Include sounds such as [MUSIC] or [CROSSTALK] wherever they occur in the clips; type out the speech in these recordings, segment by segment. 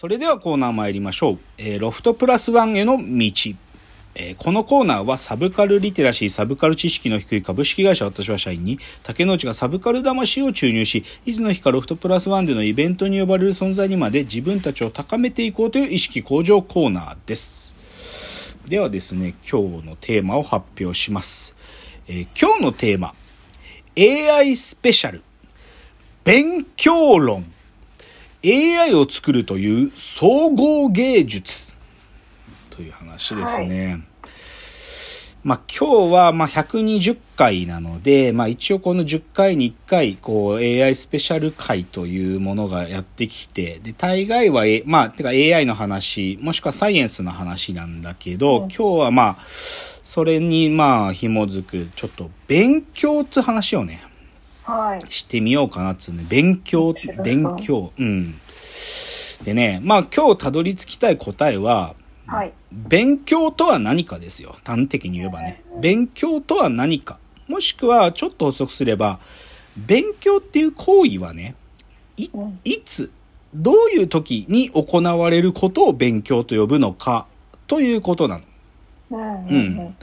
それではコーナー参りましょう。えーロフトプラスワンへの道。えーこのコーナーはサブカルリテラシー、サブカル知識の低い株式会社私は社員に竹之内がサブカル魂を注入し、いつの日かロフトプラスワンでのイベントに呼ばれる存在にまで自分たちを高めていこうという意識向上コーナーです。ではですね、今日のテーマを発表します。えー今日のテーマ、AI スペシャル、勉強論。AI を作るという総合芸術という話ですね。まあ今日はまあ120回なので、まあ一応この10回に1回こう AI スペシャル回というものがやってきて、で大概は、A、まあてか AI の話、もしくはサイエンスの話なんだけど、今日はまあそれにまあ紐づくちょっと勉強って話をね、はい。してみようかなっつうね。勉強って、勉強。うん。でね、まあ今日たどり着きたい答えは、はい。勉強とは何かですよ。端的に言えばね。勉強とは何か。もしくは、ちょっと補足すれば、勉強っていう行為はね、いうん、いつ、どういう時に行われることを勉強と呼ぶのか、ということなの。うん。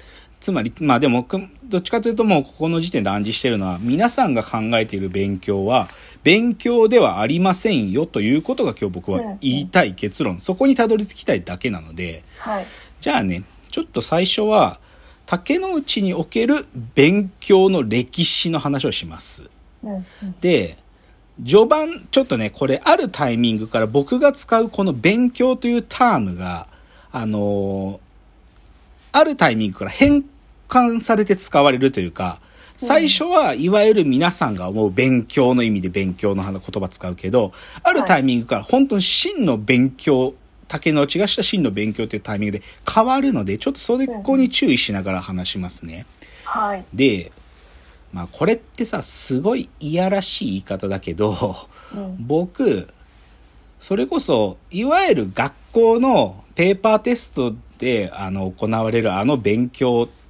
つまり、まあでも、くどっちかというともうここの時点で暗示してるのは、皆さんが考えている勉強は、勉強ではありませんよということが今日僕は言いたい結論。そこにたどり着きたいだけなので、はい。じゃあね、ちょっと最初は、竹之内における勉強の歴史の話をします。で、序盤、ちょっとね、これあるタイミングから僕が使うこの勉強というタームが、あのーあるタイミングから変換されて使われるというか、最初はいわゆる皆さんが思う勉強の意味で勉強の言葉使うけど、あるタイミングから本当に真の勉強、竹之内がした真の勉強というタイミングで変わるので、ちょっとそれこに注意しながら話しますね。はい。で、まあこれってさ、すごいいやらしい言い方だけど、うん。僕、それこそ、いわゆる学校のペーパーテストで、あの、行われるあの勉強って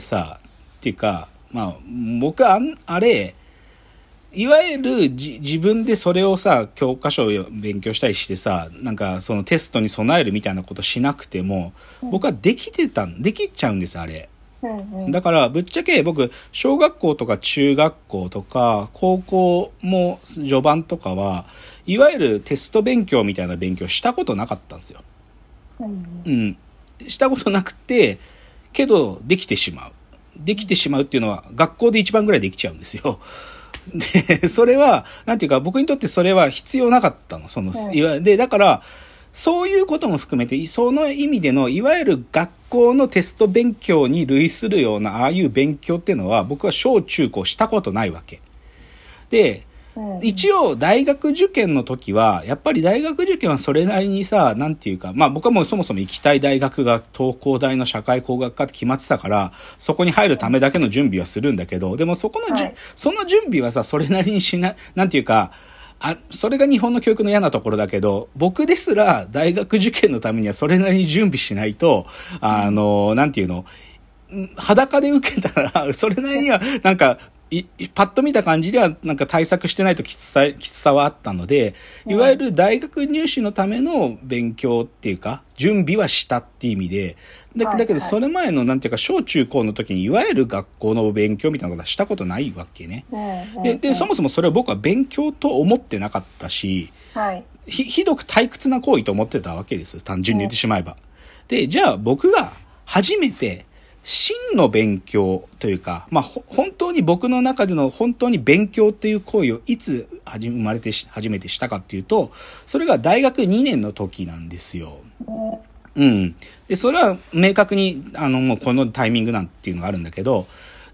さ、っていうか、まあ、僕あん、あれ、いわゆるじ自分でそれをさ、教科書を勉強したりしてさ、なんかそのテストに備えるみたいなことしなくても、僕はできてたん、できちゃうんです、あれ。だから、ぶっちゃけ僕、小学校とか中学校とか、高校も序盤とかは、いわゆるテスト勉強みたいな勉強したことなかったんですよ。うんうん。したことなくて、けど、できてしまう。できてしまうっていうのは、学校で一番ぐらいできちゃうんですよ。[LAUGHS] で、それは、なんていうか、僕にとってそれは必要なかったの。その、うんいわで、だから、そういうことも含めて、その意味での、いわゆる学校のテスト勉強に類するような、ああいう勉強っていうのは、僕は小中高したことないわけ。で、うん。一応大学受験の時は、やっぱり大学受験はそれなりにさ、なんていうか、まあ僕はもうそもそも行きたい大学が東工大の社会工学科って決まってたから、そこに入るためだけの準備はするんだけど、でもそこのじゅ、はい。その準備はさ、それなりにしな、なんていうか、あ、それが日本の教育の嫌なところだけど、僕ですら大学受験のためにはそれなりに準備しないと、あの、なんていうの、裸で受けたら、それなりには、なんか、いパッと見た感じでは、なんか対策してないときつさ、きつさはあったので、いわゆる大学入試のための勉強っていうか、準備はしたっていう意味で、だはいだけどはいそれ前の、なんていうか、小中高の時に、いわゆる学校の勉強みたいなことはしたことないわけね。うん。で、で、そもそもそれを僕は勉強と思ってなかったし、はい。ひ、ひどく退屈な行為と思ってたわけです。単純に言ってしまえば。で、じゃあ僕が初めて真の勉強というか、まあ、本当に僕の中での本当に勉強っていう行為をいつ始生まれて初めてしたかっていうと、それが大学2年の時なんですよ。うん。で、それは明確に、あの、もうこのタイミングなんていうのがあるんだけど、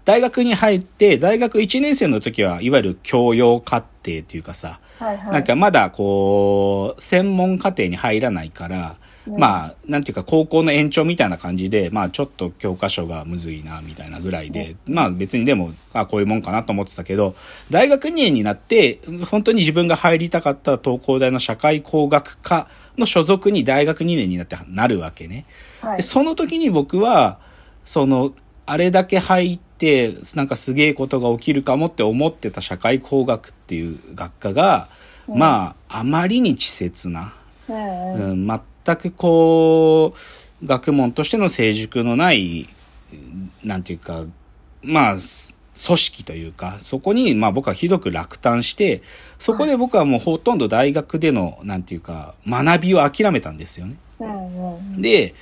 大学に入って、大学1年生の時は、いわゆる教養課程っていうかさ、はいはい。なんかまだこう、専門課程に入らないから、まあ、なんていうか高校の延長みたいな感じで、まあちょっと教科書がむずいな、みたいなぐらいで、まあ別にでも、あ、こういうもんかなと思ってたけど、大学2年になって、本当に自分が入りたかった東工大の社会工学科の所属に大学2年になってなるわけね。はいで。その時に僕は、その、あれだけ入って、なんかすげえことが起きるかもって思ってた社会工学っていう学科が、まあ、あまりに稚拙な、うんう。うんん、全くこう、学問としての成熟のない、なんていうか、まあ、組織というか、そこに、まあ僕はひどく落胆して、そこで僕はもうほとんど大学での、なんていうか、学びを諦めたんですよね。うんうん。で、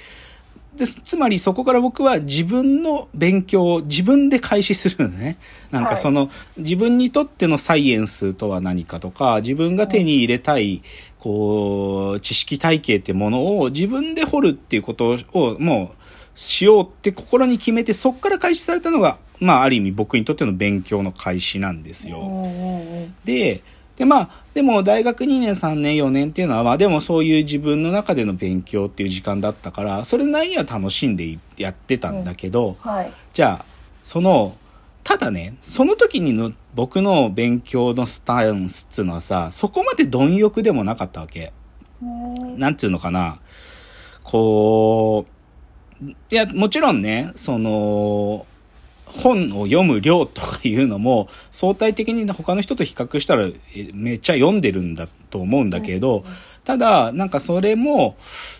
でつまりそこから僕は自分の勉強を自分で開始するのね。なんかその、自分にとってのサイエンスとは何かとか、自分が手に入れたい、こう、知識体系ってものを自分で掘るっていうことをもうしようって心に決めて、そこから開始されたのが、まあある意味僕にとっての勉強の開始なんですよ。で、で、まあ、でも大学2年、3年、4年っていうのは、まあでもそういう自分の中での勉強っていう時間だったから、それなりには楽しんでやってたんだけど、はい。じゃあ、その、ただね、その時にの僕の勉強のスタンスっていうのはさ、そこまで貪欲でもなかったわけ。うんなんていうのかな。こう、いや、もちろんね、その、本を読む量とかいうのも相対的に他の人と比較したらえめっちゃ読んでるんだと思うんだけど、ただなんかそれも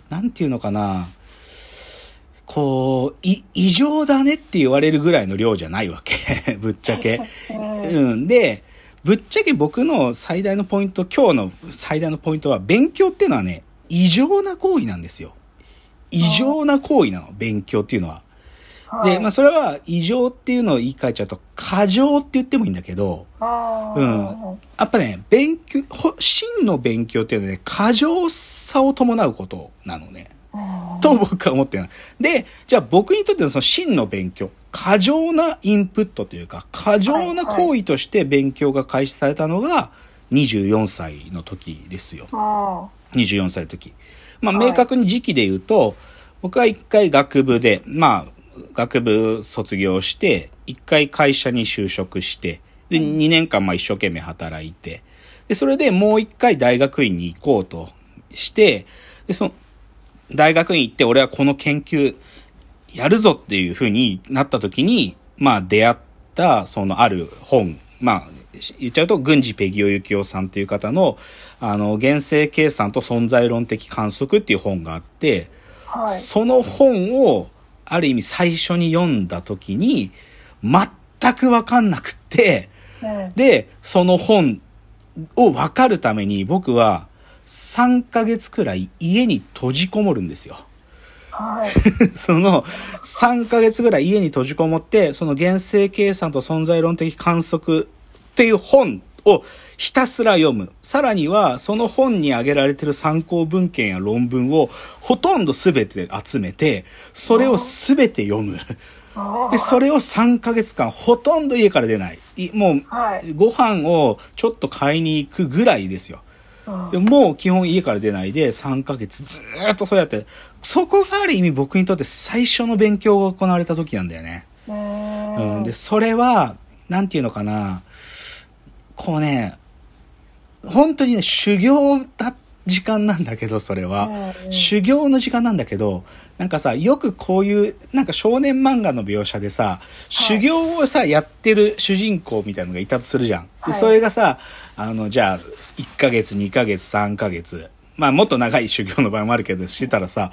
なんていうのかなこうい異常だねって言われるぐらいの量じゃないわけ [LAUGHS] ぶっちゃけ。うんうん、でぶっちゃけ僕の最大のポイント今日の最大のポイントは勉強っていうのはね異常な行為なんですよ。異常な行為なの勉強っていうのは。はいで、まあそれは異常っていうのを言い換えちゃうと過剰って言ってもいいんだけど、うんやっぱね、勉強、ほ真の勉強っていうのはね、過剰さを伴うことなのね。うんと僕は思ってる。で、じゃあ僕にとってのその真の勉強、過剰なインプットというか、過剰な行為として勉強が開始されたのが24歳の時ですよ。あ24歳の時。まあ、はい明確に時期で言うと、僕は一回学部で、まあ、学部卒業して、一回会社に就職して、で、2年間まあ一生懸命働いて、で、それでもう一回大学院に行こうとして、で、その、大学院行って俺はこの研究やるぞっていう風になった時に、まあ出会ったそのある本、まあ言っちゃうと郡司ペギオユキオさんっていう方のあの原生計算と存在論的観測っていう本があって、あはい。その本をある意味最初に読んだ時に全くわかんなくって、うんで、その本を分かるために僕は3ヶ月くらい家に閉じこもるんですよ。はい [LAUGHS] その3ヶ月ぐらい家に閉じこもって、その原生計算と存在論的観測っていう本をひたすら読む。さらには、その本に挙げられてる参考文献や論文をほとんど全て集めて、それを全て読む。で、それを3ヶ月間ほとんど家から出ない。いもう、はいご飯をちょっと買いに行くぐらいですよ。うんでもう基本家から出ないで3ヶ月ずーっとそうやって、そこがある意味僕にとって最初の勉強が行われた時なんだよね。ううんん、で、それは、なんていうのかな、こうね、本当にね、修行だ、時間なんだけど、それは。うんうん修行の時間なんだけど、なんかさ、よくこういう、なんか少年漫画の描写でさ、修行をさ、やってる主人公みたいなのがいたとするじゃん。で、はいそれがさ、あの、じゃあ、1ヶ月、2ヶ月、3ヶ月、まあ、もっと長い修行の場合もあるけど、してたらさ、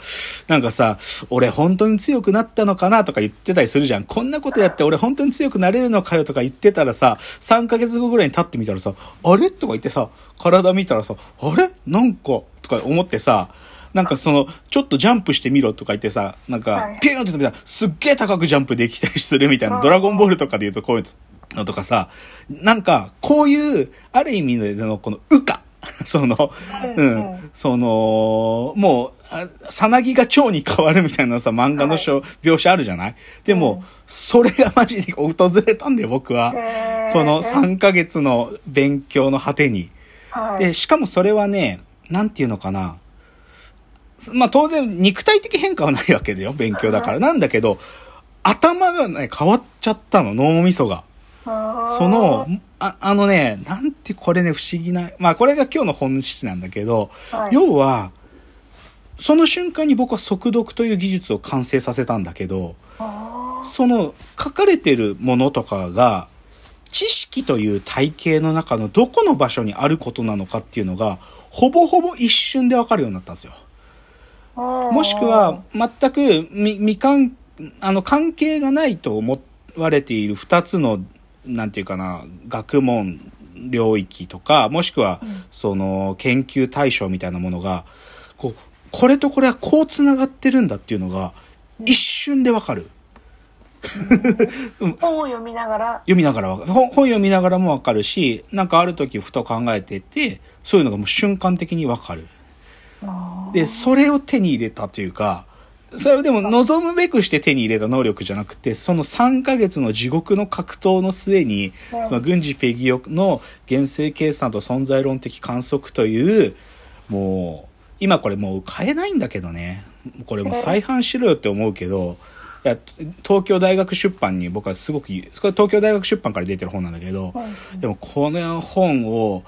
なんかさ、俺本当に強くなったのかなとか言ってたりするじゃん。こんなことやって俺本当に強くなれるのかよとか言ってたらさ、3ヶ月後ぐらいに経ってみたらさ、あれ？とか言ってさ、体見たらさ、あれ？なんか、とか思ってさ、なんかその、ちょっとジャンプしてみろとか言ってさ、なんかはい、ピューンって飛びたら、すっげえ高くジャンプできたりするみたいな、ドラゴンボールとかで言うとこういうのとかさ、なんか、こういう、ある意味でのこの、羽化。[LAUGHS] その、ううんん、その、もう、あさなぎが蝶に変わるみたいなさ、漫画のしょ、描写あるじゃない？でも、うんそれがマジで訪れたんだよ、僕は。この3ヶ月の勉強の果てに。はいで、しかもそれはね、なんていうのかな。まあ当然肉体的変化はないわけだよ、勉強だから。なんだけど、頭がね、変わっちゃったの、脳みそが。その、ああのね、なんてこれね、不思議な、まあこれが今日の本質なんだけど、はい。要は、その瞬間に僕は速読という技術を完成させたんだけど、あその書かれてるものとかが、知識という体系の中のどこの場所にあることなのかっていうのが、ほぼほぼ一瞬でわかるようになったんですよ。ももしくは、全く未未関、あの、関係がないと思われている二つの、なんていうかな、学問領域とか、もしくは、その、研究対象みたいなものが、こう、これとこれはこう繋がってるんだっていうのが、一瞬でわかる。[LAUGHS] 本を読みながら、読みながらわかる。本本読みながらもわかるし、なんかある時ふと考えてて、そういうのがもう瞬間的にわかる。で、それを手に入れたというか、それをでも望むべくして手に入れた能力じゃなくて、その3ヶ月の地獄の格闘の末に、うんその軍事ペギオの原生計算と存在論的観測という、もう、今これもう買えないんだけどね。これもう再販しろよって思うけど、いや東京大学出版に僕はすごく、これ東京大学出版から出てる本なんだけど、でもこの本を、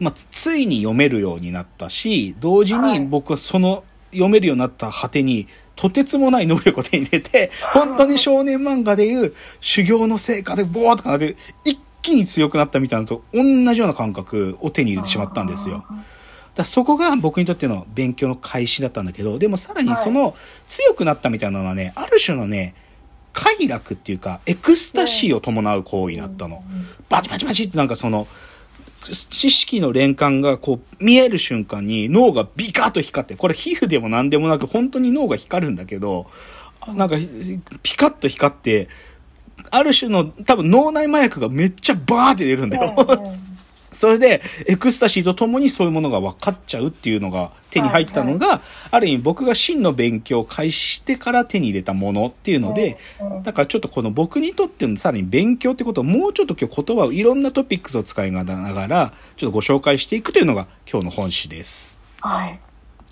まあ、ついに読めるようになったし、同時はい。に僕はその読めるようになった果てに、とてつもない能力を手に入れて、[LAUGHS] 本当に少年漫画でいう修行の成果でボーとかなって、一気に強くなったみたいなのと同じような感覚を手に入れてしまったんですよ。だそこが僕にとっての勉強の開始だったんだけど、でもさらにその強くなったみたいなのはね、ある種のね、快楽っていうか、エクスタシーを伴う行為だったの。バチバチバチってなんかその、知識の連関がこう見える瞬間に脳がビカッと光って、これ皮膚でも何でもなく本当に脳が光るんだけど、なんかピカッと光って、ある種の多分脳内麻薬がめっちゃバーって出るんだよ。それで、エクスタシーとともにそういうものが分かっちゃうっていうのが手に入ったのが、ある意味僕が真の勉強を開始してから手に入れたものっていうので、だからちょっとこの僕にとってのさらに勉強ってことをもうちょっと今日言葉をいろんなトピックスを使いながら、ちょっとご紹介していくというのが今日の本誌です。はい。